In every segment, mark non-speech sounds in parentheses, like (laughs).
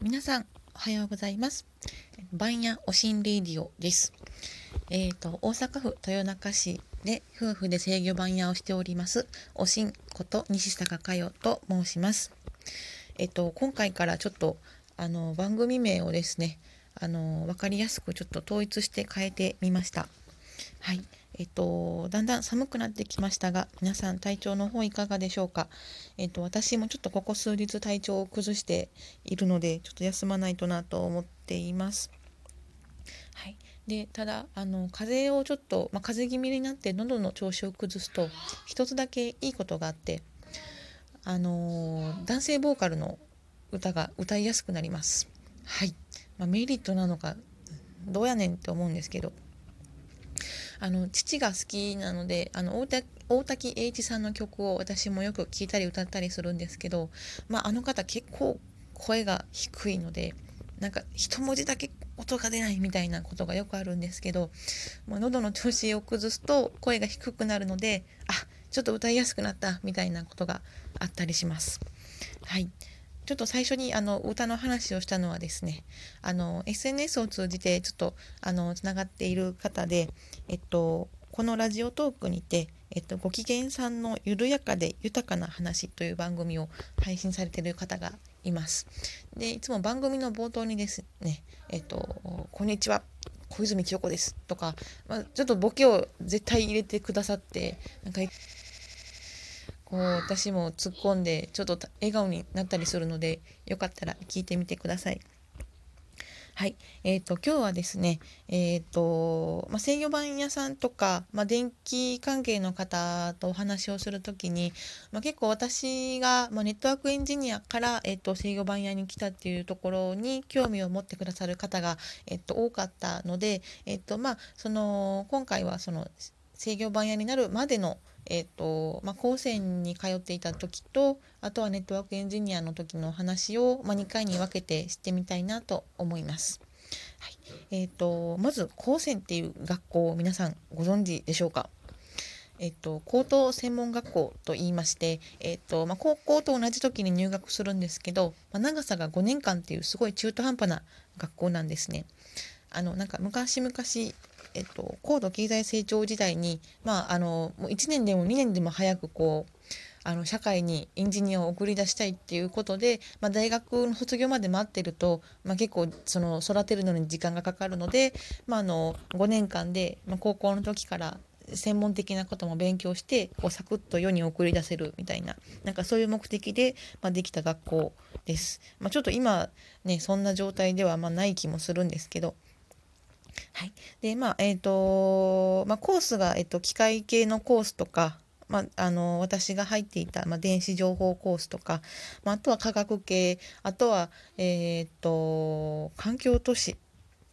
皆さんおはようございます。番屋おしんレディオです。えっ、ー、と大阪府豊中市で夫婦で制御番屋をしておりますおしんこと西坂佳代と申します。えっ、ー、と今回からちょっとあの番組名をですねあの分かりやすくちょっと統一して変えてみました。はいえっと、だんだん寒くなってきましたが、皆さん体調の方いかがでしょうか？えっと、私もちょっとここ数日体調を崩しているので、ちょっと休まないとなと思っています。はい。で、ただ、あの、風邪をちょっと、まあ、風邪気味になって喉の調子を崩すと、一つだけいいことがあって、あの男性ボーカルの歌が歌いやすくなります。はい。まあ、メリットなのか、どうやねんって思うんですけど、あの父が好きなのであの大滝栄一さんの曲を私もよく聴いたり歌ったりするんですけど、まあ、あの方結構声が低いのでなんか一文字だけ音が出ないみたいなことがよくあるんですけど、まあ、喉の調子を崩すと声が低くなるのであちょっと歌いやすくなったみたいなことがあったりします。はいちょっと最初にあの歌の話をしたのはですねあの SNS を通じてちょっとあのつながっている方で、えっと、このラジオトークにて、えっと、ご機嫌さんの緩やかで豊かな話という番組を配信されている方がいます。でいつも番組の冒頭にですね「えっと、こんにちは小泉千代子です」とか、まあ、ちょっとボケを絶対入れてくださってなんかこう私も突っ込んでちょっと笑顔になったりするのでよかったら聞いてみてください。はい、えーと、今日はですね、えーとまあ、制御盤屋さんとか、まあ、電気関係の方とお話をする時に、まあ、結構私が、まネットワークエンジニアから、えーと、制御盤屋に来たっていうところに興味を持ってくださる方が、えー、と多かったので、えーとまあ、その今回はその制御盤屋になるまでのえーとまあ、高専に通っていた時とあとはネットワークエンジニアの時の話を、まあ、2回に分けて知ってみたいなと思います。はいえーと、まず高専っていう学校を皆さんご存知でしょうか？えっと、高等専門学校と言いまして、えっとまあ、高校と同じ時に入学するんですけど、まあ、長さが5年間っていうすごい中途半端な学校なんですね。あのなんか昔々えっと、高度経済成長時代に、まあ、あのもう1年でも2年でも早くこうあの社会にエンジニアを送り出したいっていうことで、まあ、大学の卒業まで待ってると、まあ、結構その育てるのに時間がかかるので、まあ、あの5年間で、まあ、高校の時から専門的なことも勉強してこうサクッと世に送り出せるみたいななんかそういう目的で、まあ、できた学校です。まあ、ちょっと今ねそんな状態ではまない気もするんですけど。はい。で、まあ、えっ、ー、と、まあ、コースが、え、ー、と、機械系のコースとか、まあ、あの私が入っていた、まあ、電子情報コースとか、まあ、あとは科学系あとは、えーと、環境都市、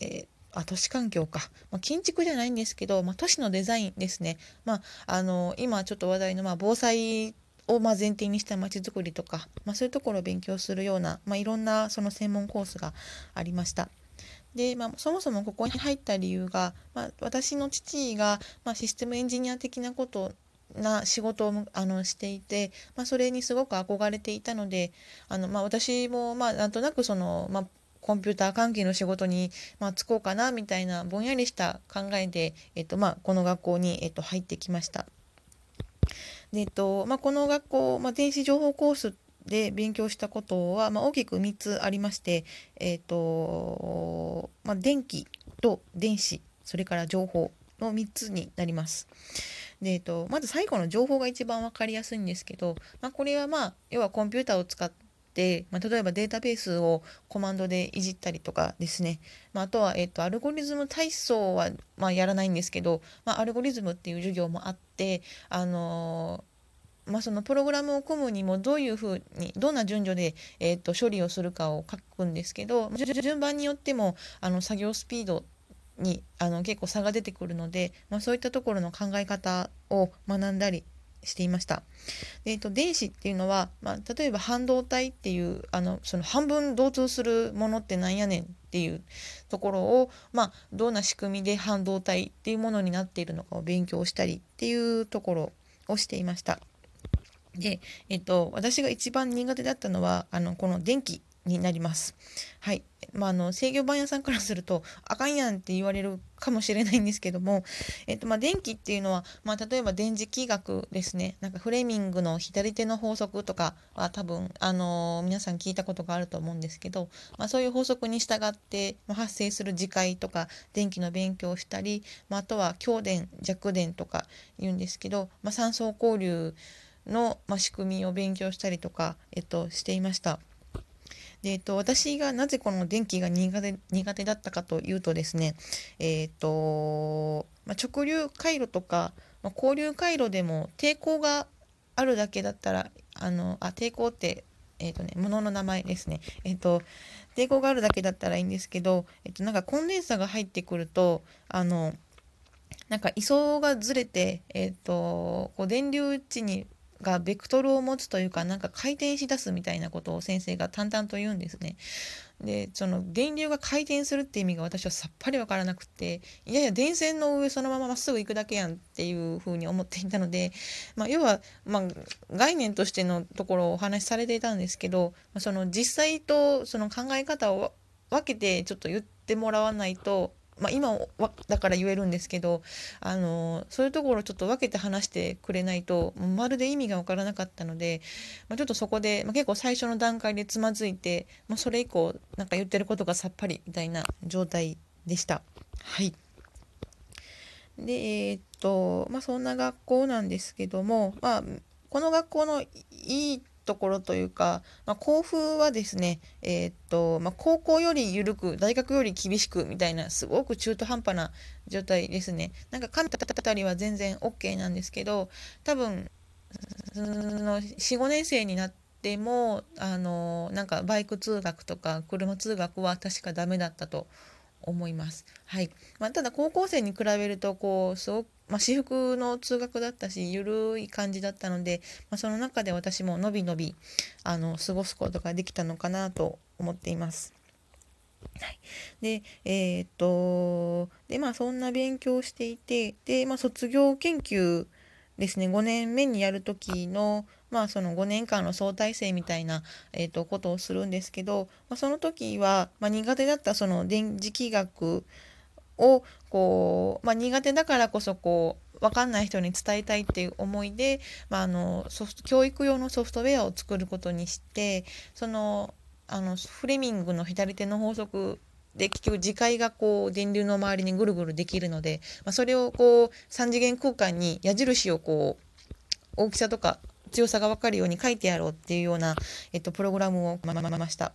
えー、あ都市環境か、まあ、建築じゃないんですけど、まあ、都市のデザインですね、まあ、あの今ちょっと話題の、まあ、防災をま前提にしたまちづくりとか、まあ、そういうところを勉強するような、まあ、いろんなその専門コースがありました。で、まあ、そもそもここに入った理由が、まあ、私の父が、まあ、システムエンジニア的なことな仕事をあのしていて、まあ、それにすごく憧れていたのであの、まあ、私もまあなんとなくその、まあ、コンピューター関係の仕事に、まあ、就こうかなみたいなぼんやりした考えで、えっとまあ、この学校に、えっと、入ってきました。でえっとまあ、この学校、まあ、電子情報コースで勉強したことは、まあ、大きく3つありまして、えーとまあ、電気と電子それから情報の3つになります。でえーと、まず最後の情報が一番分かりやすいんですけど、まあ、これはまあ要はコンピューターを使って、まあ、例えばデータベースをコマンドでいじったりとかですね、まあ、あとは、えーと、アルゴリズム体操は、まあ、やらないんですけど、まあ、アルゴリズムっていう授業もあって、あのまあ、そのプログラムを組むにもどういうふうにどんな順序で、えー、と処理をするかを書くんですけど順番によってもあの作業スピードにあの結構差が出てくるので、まあ、そういったところの考え方を学んだりしていました。でえー、と電子っていうのは、まあ、例えば半導体っていうあのその半分同通するものってなんやねんっていうところを、まあ、どんな仕組みで半導体っていうものになっているのかを勉強したりっていうところをしていました。で、えっと、私が一番苦手だったのはあのこの電気になります。はい。まあ、あの制御盤屋さんからするとあかんやんって言われるかもしれないんですけども、えっとまあ、電気っていうのは、まあ、例えば電磁気学ですねなんかフレーミングの左手の法則とかは多分、あのー、皆さん聞いたことがあると思うんですけど、まあ、そういう法則に従って発生する磁界とか電気の勉強をしたり、まあ、あとは強電弱電とか言うんですけど、まあ、三層交流の、まあ、仕組みを勉強したりとか、えっと、していました。で、えっと、私がなぜこの電気が苦手苦手だったかというとですね、えっとまあ、直流回路とか、まあ、交流回路でも抵抗があるだけだったらあのあ抵抗ってえっ、とね、物の名前ですね。えっ、と、抵抗があるだけだったらいいんですけど、えっ、と、なんかコンデンサが入ってくると、あの、なんか位相がずれて、えっ、と、こう電流値にがベクトルを持つというかなんか回転しだすみたいなことを先生が淡々と言うんですね。でその電流が回転するって意味が私はさっぱり分からなくていやいや電線の上そのまままっすぐ行くだけやんっていうふうに思っていたので、まあ、要は、まあ、概念としてのところをお話しされていたんですけど、その実際とその考え方を分けてちょっと言ってもらわないとまあ、今だから言えるんですけどあのそういうところをちょっと分けて話してくれないとまるで意味が分からなかったので、まあ、ちょっとそこで、まあ、結構最初の段階でつまずいて、まあ、それ以降なんか言ってることがさっぱりみたいな状態でした。はいでえー、っとまあそんな学校なんですけども、まあ、この学校のいいところというか、まあ、校風はですね、えー、っとまあ、高校より緩く大学より厳しくみたいなすごく中途半端な状態ですね。なんかカンタたりは全然 OK なんですけど多分45年生になってもあのなんかバイク通学とか車通学は確かダメだったと思います。はいまあ、ただ高校生に比べるとこうすごく、まあ、私服の通学だったしゆるい感じだったので、まあ、その中で私ものびのびあの過ごすことができたのかなと思っています。はい、でえー、っとでまあそんな勉強をしていてで、まあ、卒業研究ですね5年目にやる時のまあその5年間の相対性みたいな、えー、とことをするんですけど、まあ、その時は、まあ、苦手だったその電磁気学をこう、まあ、苦手だからこそこう分かんない人に伝えたいっていう思いで、まあ、あのソフト教育用のソフトウェアを作ることにしてそのあのフレミングの左手の法則で結局磁界がこう電流の周りにぐるぐるできるので、まあ、それをこう3次元空間に矢印をこう大きさとか強さが分かるように書いてやろうっていうような、えっと、プログラムをままました。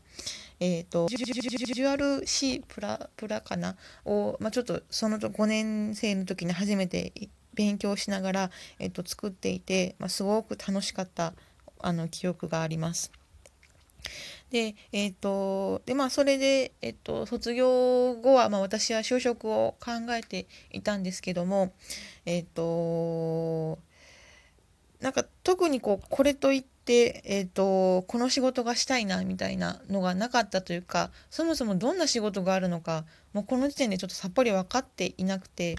えっ、ー、と、ジュアル C プラプラかな？を、まあ、ちょっとその5年生の時に初めて勉強しながら、えっ、と、作っていて、まあ、すごく楽しかったあの記憶があります。で、えっ、ー、と、で、まあ、それで、えっ、と、卒業後は、まあ、私は就職を考えていたんですけども、えっ、と、なんか特にこうこれといって、えーと、この仕事がしたいなみたいなのがなかったというかそもそもどんな仕事があるのかもうこの時点でちょっとさっぱり分かっていなくて。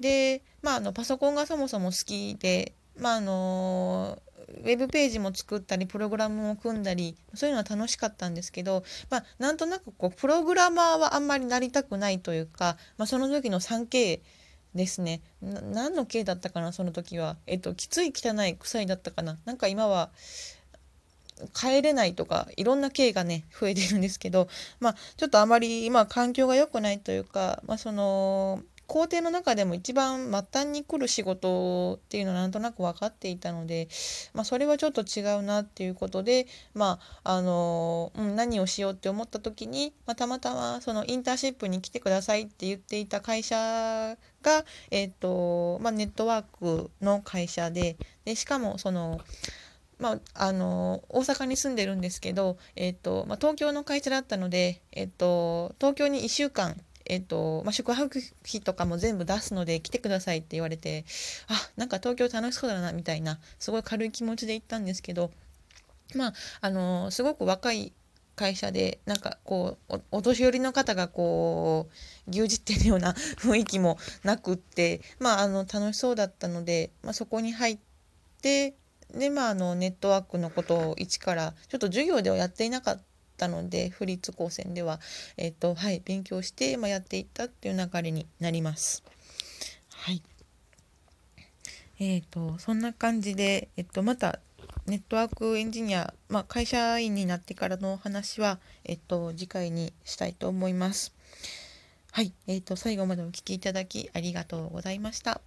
で、まあ、あのパソコンがそもそも好きで、まあ、あのウェブページも作ったりプログラムも組んだりそういうのは楽しかったんですけど、まあ、なんとなくこうプログラマーはあんまりなりたくないというか、まあ、その時の 3K ですね。何の刑だったかなその時は。えっときつい汚い臭いだったかな。なんか今は帰れないとかいろんな刑がね増えてるんですけどまあちょっとあまり今環境が良くないというかまあその工程の中でも一番末端に来る仕事っていうのはなんとなく分かっていたので、まあ、それはちょっと違うなっていうことで、まああのうん、何をしようって思った時に、まあ、たまたまそのインターンシップに来てくださいって言っていた会社が、えーとまあ、ネットワークの会社ででしかもその。まあ、あの大阪に住んでるんですけど、えーとまあ、東京の会社だったので、えーと東京に1週間えっとまあ、宿泊費とかも全部出すので来てくださいって言われてあなんか東京楽しそうだなみたいなすごい軽い気持ちで行ったんですけどまああのすごく若い会社でなんかこうお年寄りの方がこう牛耳ってるような (laughs) 雰囲気もなくってまああの楽しそうだったので、まあ、そこに入ってでまああのネットワークのことを一からちょっと授業ではやっていなかっったので府立高専では、えっとはい、勉強して、まあ、やっていったっていう流れになります。はいえーと、そんな感じで、えっと、またネットワークエンジニア、まあ、会社員になってからのお話は、えっと、次回にしたいと思います。はい、えーと、最後までお聴きいただきありがとうございました。